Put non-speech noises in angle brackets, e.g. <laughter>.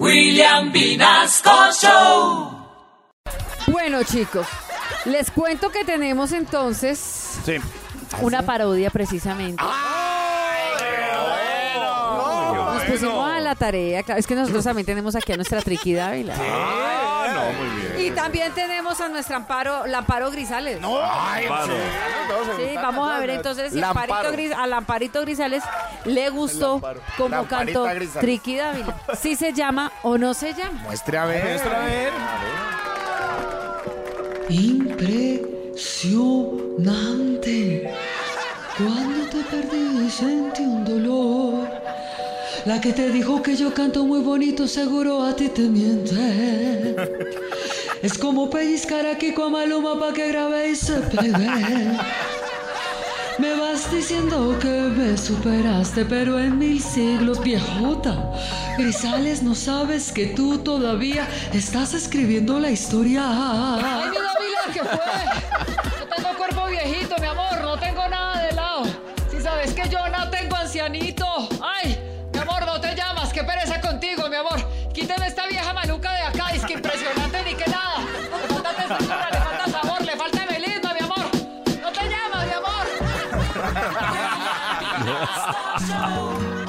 William Vinasco Show. Bueno, chicos, les cuento que tenemos entonces Sí. una parodia precisamente. Nos pusimos a la tarea, claro, es que nosotros también tenemos aquí a nuestra Triqui Dávila. Ah, no, muy bien. Y también tenemos a nuestra Amparo, la Amparo Grisales. Sí, vamos a ver entonces si Lamparo. Amparito Gris- a Lamparito Grisales le gustó como Lamparita cantó Grisales. Triqui Dávila. Si se llama o no se llama. Muestre a ver. Muestra a ver. Impresionante. Cuando te perdí sentí un dolor. La que te dijo que yo canto muy bonito seguro a ti te miente. Es como pellizcar aquí con Maluma pa' que grabe y se pegue. Me vas diciendo que me superaste, pero en mil siglos, viejota. Grisales, no sabes que tú todavía estás escribiendo la historia. Ay, mi Dávila, ¿qué fue? Le falta sabor, le falta melisma, mi amor. No te llamas, mi amor. <laughs>